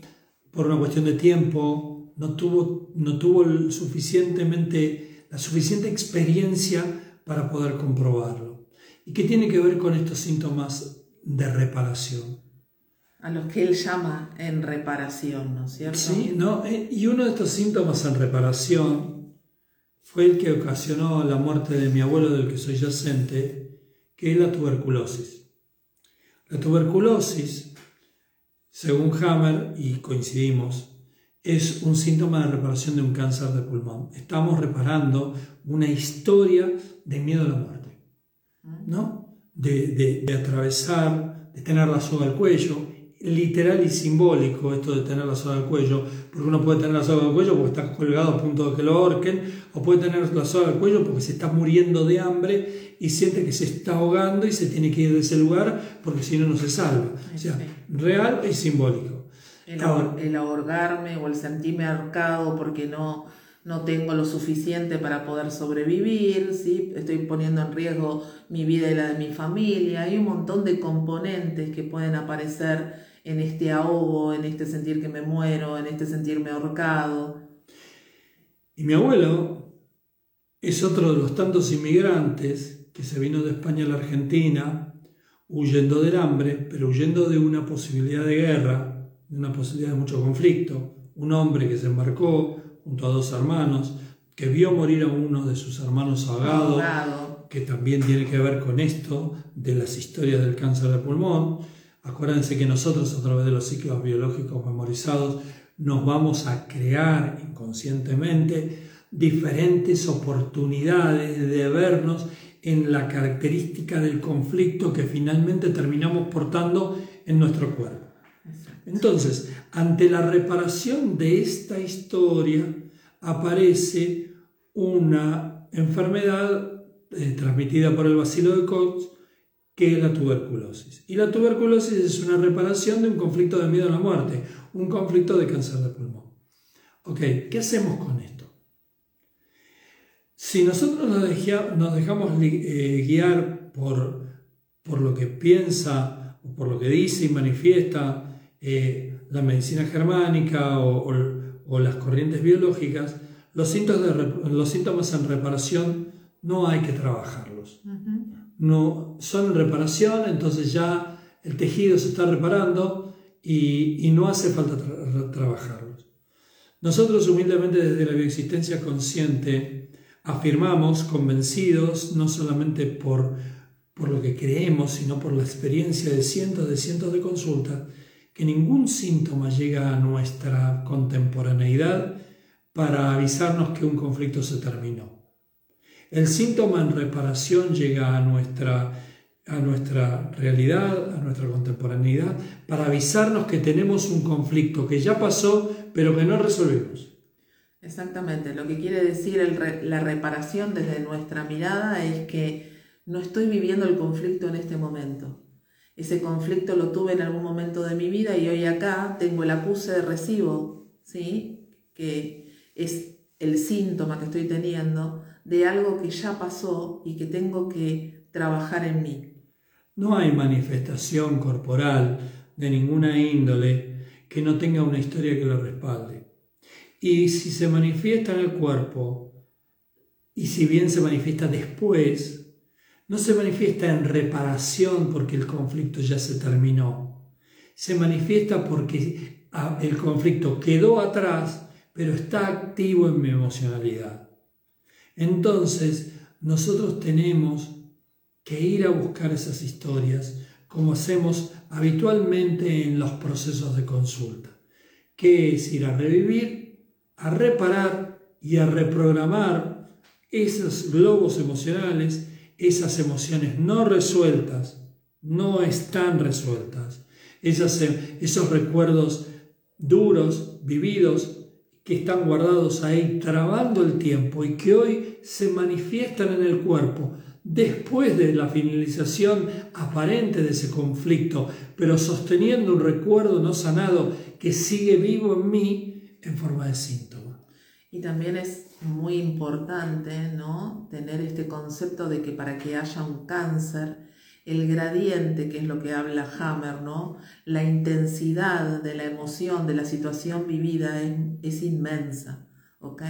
por una cuestión de tiempo, no tuvo, no tuvo suficientemente, la suficiente experiencia para poder comprobarlo. ¿Y qué tiene que ver con estos síntomas de reparación? A los que él llama en reparación, ¿no es cierto? Sí, ¿no? Eh, y uno de estos síntomas en reparación fue el que ocasionó la muerte de mi abuelo del que soy yacente, que es la tuberculosis. La tuberculosis, según Hammer, y coincidimos, es un síntoma de reparación de un cáncer de pulmón. Estamos reparando una historia de miedo a la muerte, ¿no? De, de atravesar, de tener la soga al cuello, literal y simbólico esto de tener la soga al cuello, porque uno puede tener la soga al cuello porque está colgado a punto de que lo ahorquen, o puede tener la soga al cuello porque se está muriendo de hambre y siente que se está ahogando y se tiene que ir de ese lugar porque si no, no se salva. O sea, real y simbólico. El, el ahorgarme o el sentirme ahorcado porque no, no tengo lo suficiente para poder sobrevivir, ¿sí? estoy poniendo en riesgo mi vida y la de mi familia. Hay un montón de componentes que pueden aparecer en este ahogo, en este sentir que me muero, en este sentirme ahorcado. Y mi abuelo es otro de los tantos inmigrantes que se vino de España a la Argentina, huyendo del hambre, pero huyendo de una posibilidad de guerra, de una posibilidad de mucho conflicto. Un hombre que se embarcó junto a dos hermanos, que vio morir a uno de sus hermanos ahogado, que también tiene que ver con esto de las historias del cáncer de pulmón Acuérdense que nosotros a través de los ciclos biológicos memorizados nos vamos a crear inconscientemente diferentes oportunidades de vernos en la característica del conflicto que finalmente terminamos portando en nuestro cuerpo. Entonces, ante la reparación de esta historia aparece una enfermedad eh, transmitida por el bacilo de Koch que es la tuberculosis. Y la tuberculosis es una reparación de un conflicto de miedo a la muerte, un conflicto de cáncer de pulmón. Ok, ¿qué hacemos con esto? Si nosotros nos, dejamos eh, guiar por, por lo que piensa o por lo que dice y manifiesta eh, la medicina germánica o, las corrientes biológicas, los síntomas en reparación no hay que trabajarlos no son reparación, entonces ya el tejido se está reparando y, no hace falta trabajarlos. Nosotros humildemente desde la bioexistencia consciente afirmamos, convencidos, no solamente por, por lo que creemos, sino por la experiencia de cientos de cientos de consultas, que ningún síntoma llega a nuestra contemporaneidad para avisarnos que un conflicto se terminó. El síntoma en reparación llega a nuestra, a nuestra realidad, a nuestra contemporaneidad, para avisarnos que tenemos un conflicto que ya pasó, pero que no resolvimos. Exactamente, lo que quiere decir la reparación desde nuestra mirada es que no estoy viviendo el conflicto en este momento. Ese conflicto lo tuve en algún momento de mi vida y hoy acá tengo el acuse de recibo, ¿sí? que es el síntoma que estoy teniendo de algo que ya pasó y que tengo que trabajar en mí. No hay manifestación corporal de ninguna índole que no tenga una historia que lo respalde. Y si se manifiesta en el cuerpo, y si bien se manifiesta después, no se manifiesta en reparación porque el conflicto ya se terminó. Se manifiesta porque el conflicto quedó atrás, pero está activo en mi emocionalidad. Entonces, nosotros tenemos que ir a buscar esas historias como hacemos habitualmente en los procesos de consulta, que es ir a revivir, a reparar y a reprogramar esos globos emocionales, esas emociones no resueltas, no están resueltas, esos recuerdos duros, vividos, que están guardados ahí trabando el tiempo y que hoy se manifiestan en el cuerpo después de la finalización aparente de ese conflicto, pero sosteniendo un recuerdo no sanado que sigue vivo en mí en forma de síntoma. Y también es muy importante ¿no? tener este concepto de que para que haya un cáncer, el gradiente, que es lo que habla Hammer, ¿no? la intensidad de la emoción, de la situación vivida es, es inmensa. ¿ok?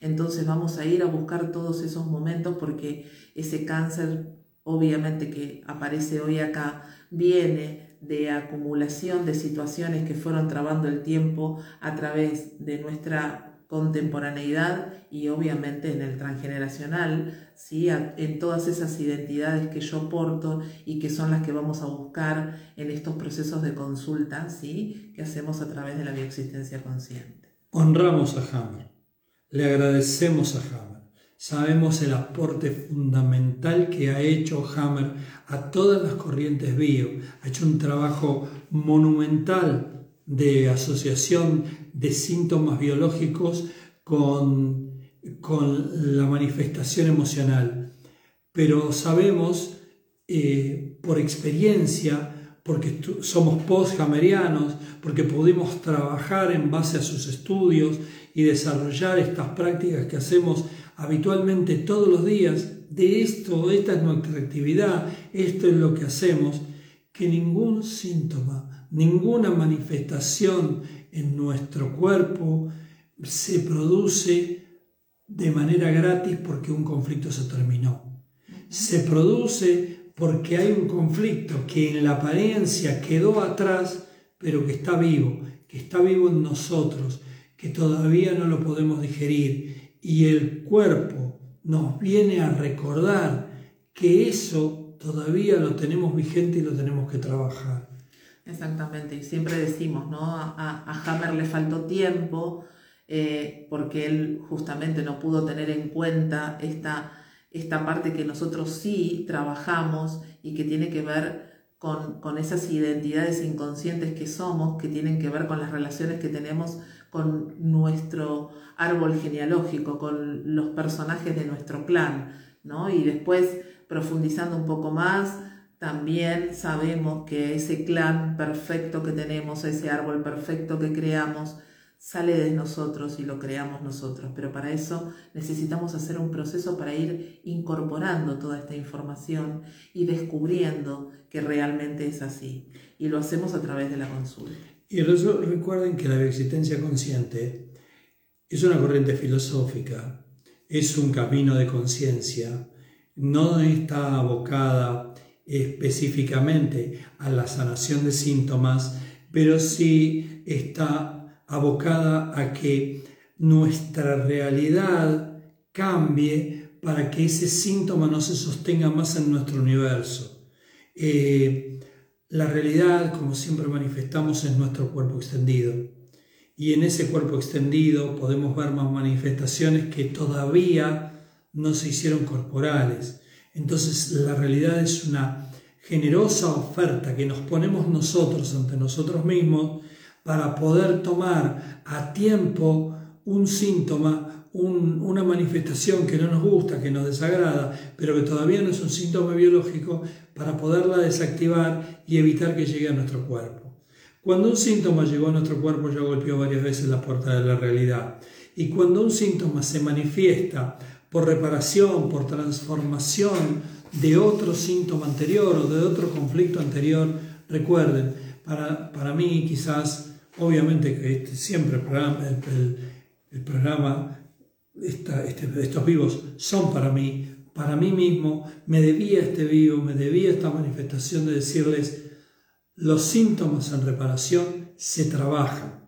Entonces vamos a ir a buscar todos esos momentos porque ese cáncer, obviamente que aparece hoy acá, viene de acumulación de situaciones que fueron trabando el tiempo a través de nuestra contemporaneidad y obviamente en el transgeneracional, ¿sí? en todas esas identidades que yo porto y que son las que vamos a buscar en estos procesos de consulta ¿sí? que hacemos a través de la bioexistencia consciente. Honramos a Hammer, le agradecemos a Hammer, sabemos el aporte fundamental que ha hecho Hammer a todas las corrientes bio, ha hecho un trabajo monumental de asociación de síntomas biológicos con, con la manifestación emocional. Pero sabemos eh, por experiencia, porque somos post-hamerianos, porque pudimos trabajar en base a sus estudios y desarrollar estas prácticas que hacemos habitualmente todos los días, de esto, esta es nuestra actividad, esto es lo que hacemos, que ningún síntoma ninguna manifestación en nuestro cuerpo se produce de manera gratis porque un conflicto se terminó. Se produce porque hay un conflicto que en la apariencia quedó atrás, pero que está vivo, que está vivo en nosotros, que todavía no lo podemos digerir. Y el cuerpo nos viene a recordar que eso todavía lo tenemos vigente y lo tenemos que trabajar. Exactamente, y siempre decimos, ¿no? A, Hammer le faltó tiempo eh, porque él justamente no pudo tener en cuenta esta, esta parte que nosotros sí trabajamos y que tiene que ver con, con, esas identidades inconscientes que somos, que tienen que ver con las relaciones que tenemos con nuestro árbol genealógico, con los personajes de nuestro clan, ¿no? Y después, profundizando un poco más, también sabemos que ese clan perfecto que tenemos, ese árbol perfecto que creamos, sale de nosotros y lo creamos nosotros. Pero para eso necesitamos hacer un proceso para ir incorporando toda esta información y descubriendo que realmente es así. Y lo hacemos a través de la consulta. Y recuerden que la existencia consciente es una corriente filosófica, es un camino de conciencia, no está abocada específicamente a la sanación de síntomas, pero sí está abocada a que nuestra realidad cambie para que ese síntoma no se sostenga más en nuestro universo. Eh, la realidad, como siempre manifestamos, es nuestro cuerpo extendido. Y en ese cuerpo extendido podemos ver más manifestaciones que todavía no se hicieron corporales entonces la realidad es una generosa oferta que nos ponemos nosotros ante nosotros mismos para poder tomar a tiempo un síntoma, una manifestación que no nos gusta, que nos desagrada, pero que todavía no es un síntoma biológico, para poderla desactivar y evitar que llegue a nuestro cuerpo. Cuando un síntoma llegó a nuestro cuerpo ya golpeó varias veces la puerta de la realidad. Y cuando un síntoma se manifiesta por reparación, por transformación de otro síntoma anterior o de otro conflicto anterior. Recuerden, para, para mí quizás, obviamente que este, siempre el programa, el, programa este, estos vivos son para mí, para mí mismo, me debía este vivo, me debía esta manifestación de decirles, los síntomas en reparación se trabajan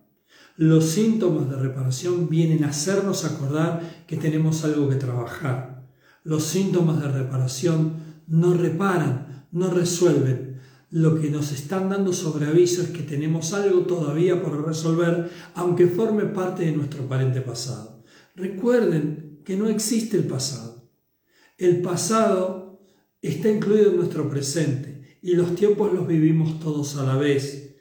los síntomas de reparación vienen a hacernos acordar que tenemos algo que trabajar. Los síntomas de reparación no reparan, no resuelven. Lo que nos están dando sobre aviso es que tenemos algo todavía por resolver, aunque forme parte de nuestro aparente pasado. Recuerden que no existe el pasado. El pasado está incluido en nuestro presente y los tiempos los vivimos todos a la vez.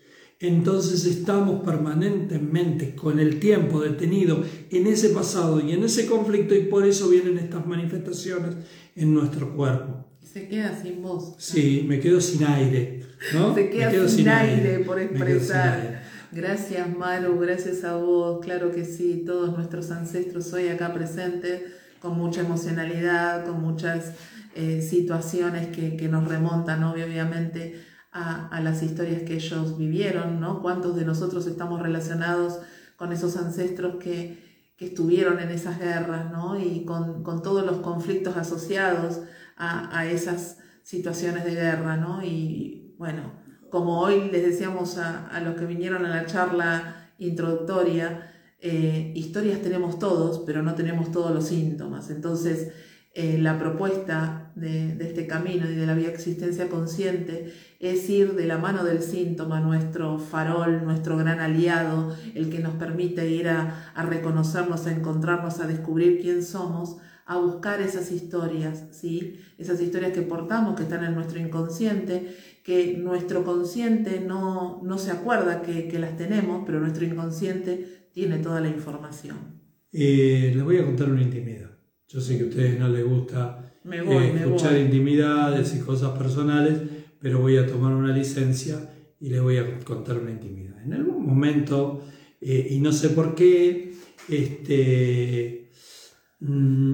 Entonces estamos permanentemente con el tiempo detenido en ese pasado y en ese conflicto y por eso vienen estas manifestaciones en nuestro cuerpo. Se queda sin voz. Sí, me quedo sin aire. ¿no? Se queda sin, aire, por expresar. Gracias Maru, gracias a vos, claro que sí, todos nuestros ancestros hoy acá presentes, con mucha emocionalidad, con muchas eh, situaciones que, que, nos remontan obviamente a, las historias que ellos vivieron, ¿no? ¿Cuántos de nosotros estamos relacionados con esos ancestros que, estuvieron en esas guerras, ¿no? Y con, todos los conflictos asociados a, esas situaciones de guerra, ¿no? Y bueno, como hoy les decíamos a, los que vinieron a la charla introductoria, eh, historias tenemos todos, pero no tenemos todos los síntomas. Entonces, eh, la propuesta de, este camino y de la existencia consciente es ir de la mano del síntoma, nuestro farol, nuestro gran aliado, el que nos permite ir a, a reconocernos, a encontrarnos, a descubrir quién somos, a buscar esas historias, ¿sí? esas historias que portamos, que están en nuestro inconsciente, que nuestro consciente no, no se acuerda que, que, las tenemos, pero nuestro inconsciente tiene toda la información. Eh, les voy a contar una intimidad. Yo sé que a ustedes no les gusta eh, escuchar intimidades y cosas personales, pero voy a tomar una licencia y les voy a contar una intimidad. En algún momento, eh, y no sé por qué, este, mm,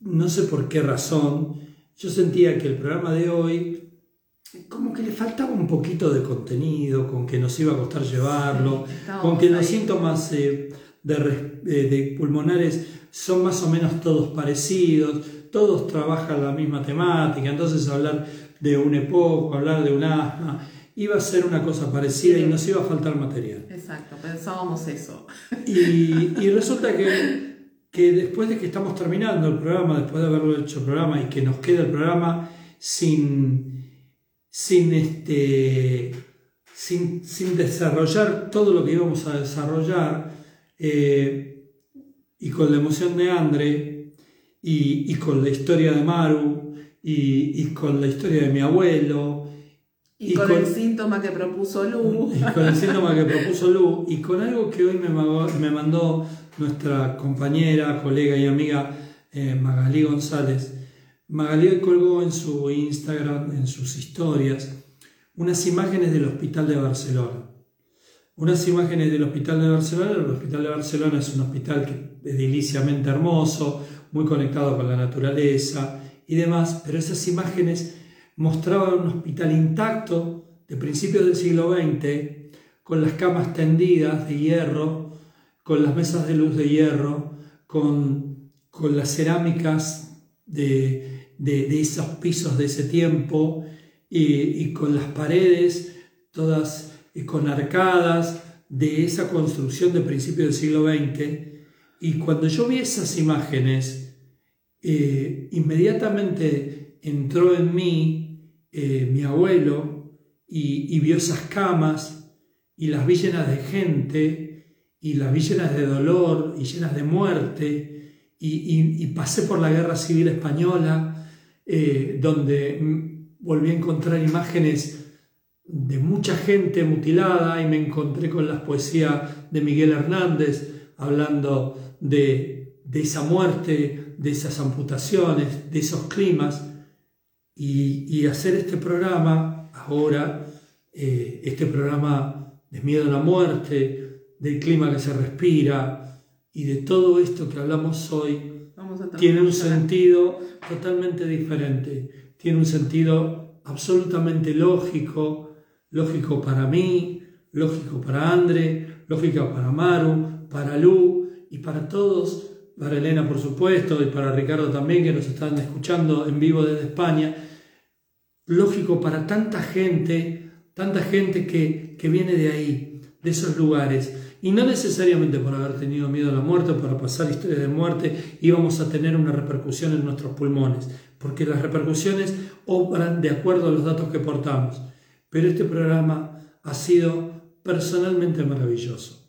no sé por qué razón, yo sentía que el programa de hoy como que le faltaba un poquito de contenido, con que nos iba a costar llevarlo, con que los síntomas eh, de, pulmonares son más o menos todos parecidos, todos trabajan la misma temática, entonces hablar de un EPOC, hablar de un asma, iba a ser una cosa parecida y nos iba a faltar material. Exacto, pensábamos eso. Y, resulta que, que, después de que estamos terminando el programa, después de haberlo hecho el programa y que nos queda el programa sin, sin, este, sin, sin desarrollar todo lo que íbamos a desarrollar, eh, y con la emoción de Andre, y, con la historia de Maru, y, con la historia de mi abuelo. Y, con, el síntoma que propuso Lu. Y con el síntoma que propuso Lu, y con algo que hoy me, me mandó nuestra compañera, colega y amiga eh, Magalí González. Magalí colgó en su Instagram, en sus historias, unas imágenes del Hospital de Barcelona unas imágenes del Hospital de Barcelona. El Hospital de Barcelona es un hospital que ediliciamente hermoso, muy conectado con la naturaleza y demás, pero esas imágenes mostraban un hospital intacto de principios del siglo XX, con las camas tendidas de hierro, con las mesas de luz de hierro, con, con las cerámicas de, de, esos pisos de ese tiempo y, y con las paredes todas con arcadas de esa construcción de principio del siglo XX. Y cuando yo vi esas imágenes, eh, inmediatamente entró en mí eh, mi abuelo y, vio esas camas y las vi llenas de gente y las vi llenas de dolor y llenas de muerte. Y, pasé por la Guerra Civil Española, eh, donde volví a encontrar imágenes de mucha gente mutilada y me encontré con las poesías de Miguel Hernández hablando de, esa muerte, de esas amputaciones, de esos climas y, hacer este programa ahora, eh, este programa de miedo a la muerte, del clima que se respira y de todo esto que hablamos hoy, tiene un sentido totalmente diferente, tiene un sentido absolutamente lógico, lógico para mí, lógico para Andre, lógico para Maru, para Lu y para todos, para Elena por supuesto y para Ricardo también que nos están escuchando en vivo desde España, lógico para tanta gente, tanta gente que, que viene de ahí, de esos lugares. Y no necesariamente por haber tenido miedo a la muerte o para pasar historias de muerte íbamos a tener una repercusión en nuestros pulmones, porque las repercusiones obran de acuerdo a los datos que portamos. Pero este programa ha sido personalmente maravilloso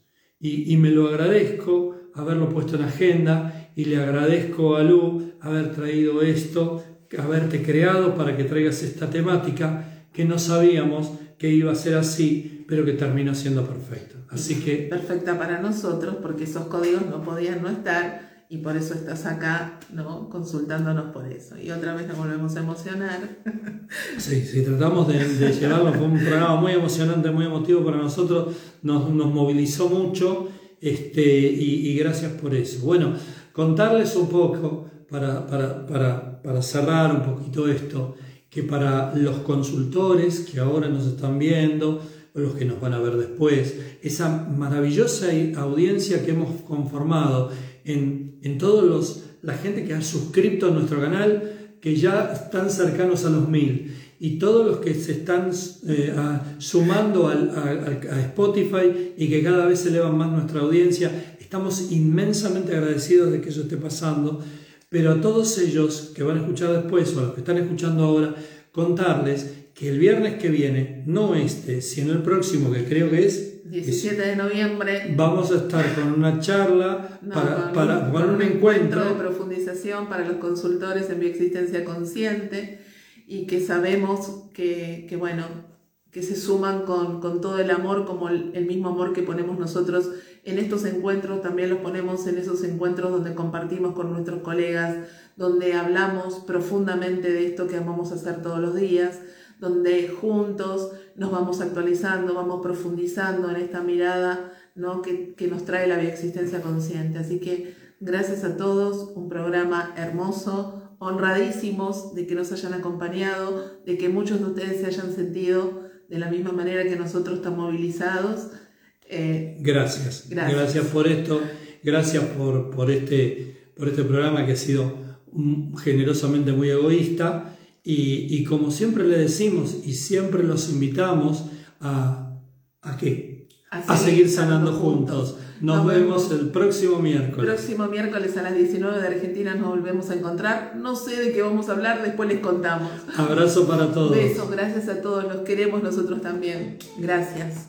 y, me lo agradezco haberlo puesto en agenda y le agradezco a Lu haber traído esto, haberte creado para que traigas esta temática que no sabíamos que iba a ser así, pero que terminó siendo perfecta. Así que... Perfecta para nosotros, porque esos códigos no podían no estar y por eso estás acá, ¿no? Consultándonos por eso. Y otra vez nos volvemos a emocionar. Sí, sí, tratamos de, de llevarlo, fue un programa muy emocionante, muy emotivo para nosotros, nos, nos movilizó mucho este, y, gracias por eso. Bueno, contarles un poco, para, para, para, para cerrar un poquito esto, que para los consultores que ahora nos están viendo, o los que nos van a ver después, esa maravillosa audiencia que hemos conformado, en, en todos los, la gente que ha suscrito a nuestro canal, que ya están cercanos a los mil, y todos los que se están eh, sumando al, a, a, Spotify y que cada vez se eleva más nuestra audiencia, estamos inmensamente agradecidos de que eso esté pasando, pero a todos ellos que van a escuchar después o a los que están escuchando ahora, contarles que el viernes que viene, no este, sino el próximo, que creo que es 17 de noviembre. Vamos a estar con una charla para, para, con, un, encuentro de profundización para los consultores en bioexistencia consciente y que sabemos que, que bueno, que se suman con, con todo el amor, como el, el, mismo amor que ponemos nosotros en estos encuentros, también los ponemos en esos encuentros donde compartimos con nuestros colegas, donde hablamos profundamente de esto que vamos a hacer todos los días donde juntos nos vamos actualizando, vamos profundizando en esta mirada ¿no? que, que nos trae la bioexistencia consciente. Así que gracias a todos, un programa hermoso, honradísimos de que nos hayan acompañado, de que muchos de ustedes se hayan sentido de la misma manera que nosotros están movilizados. Eh, gracias. gracias, gracias, por esto, gracias por, por, este, por este programa que ha sido generosamente muy egoísta y, y, como siempre le decimos y siempre los invitamos a, ¿a qué? A seguir, sanando juntos. Nos, vemos, el próximo miércoles. Próximo miércoles a las 19 de Argentina nos volvemos a encontrar. No sé de qué vamos a hablar, después les contamos. Abrazo para todos. Besos, gracias a todos. Los queremos nosotros también. Gracias.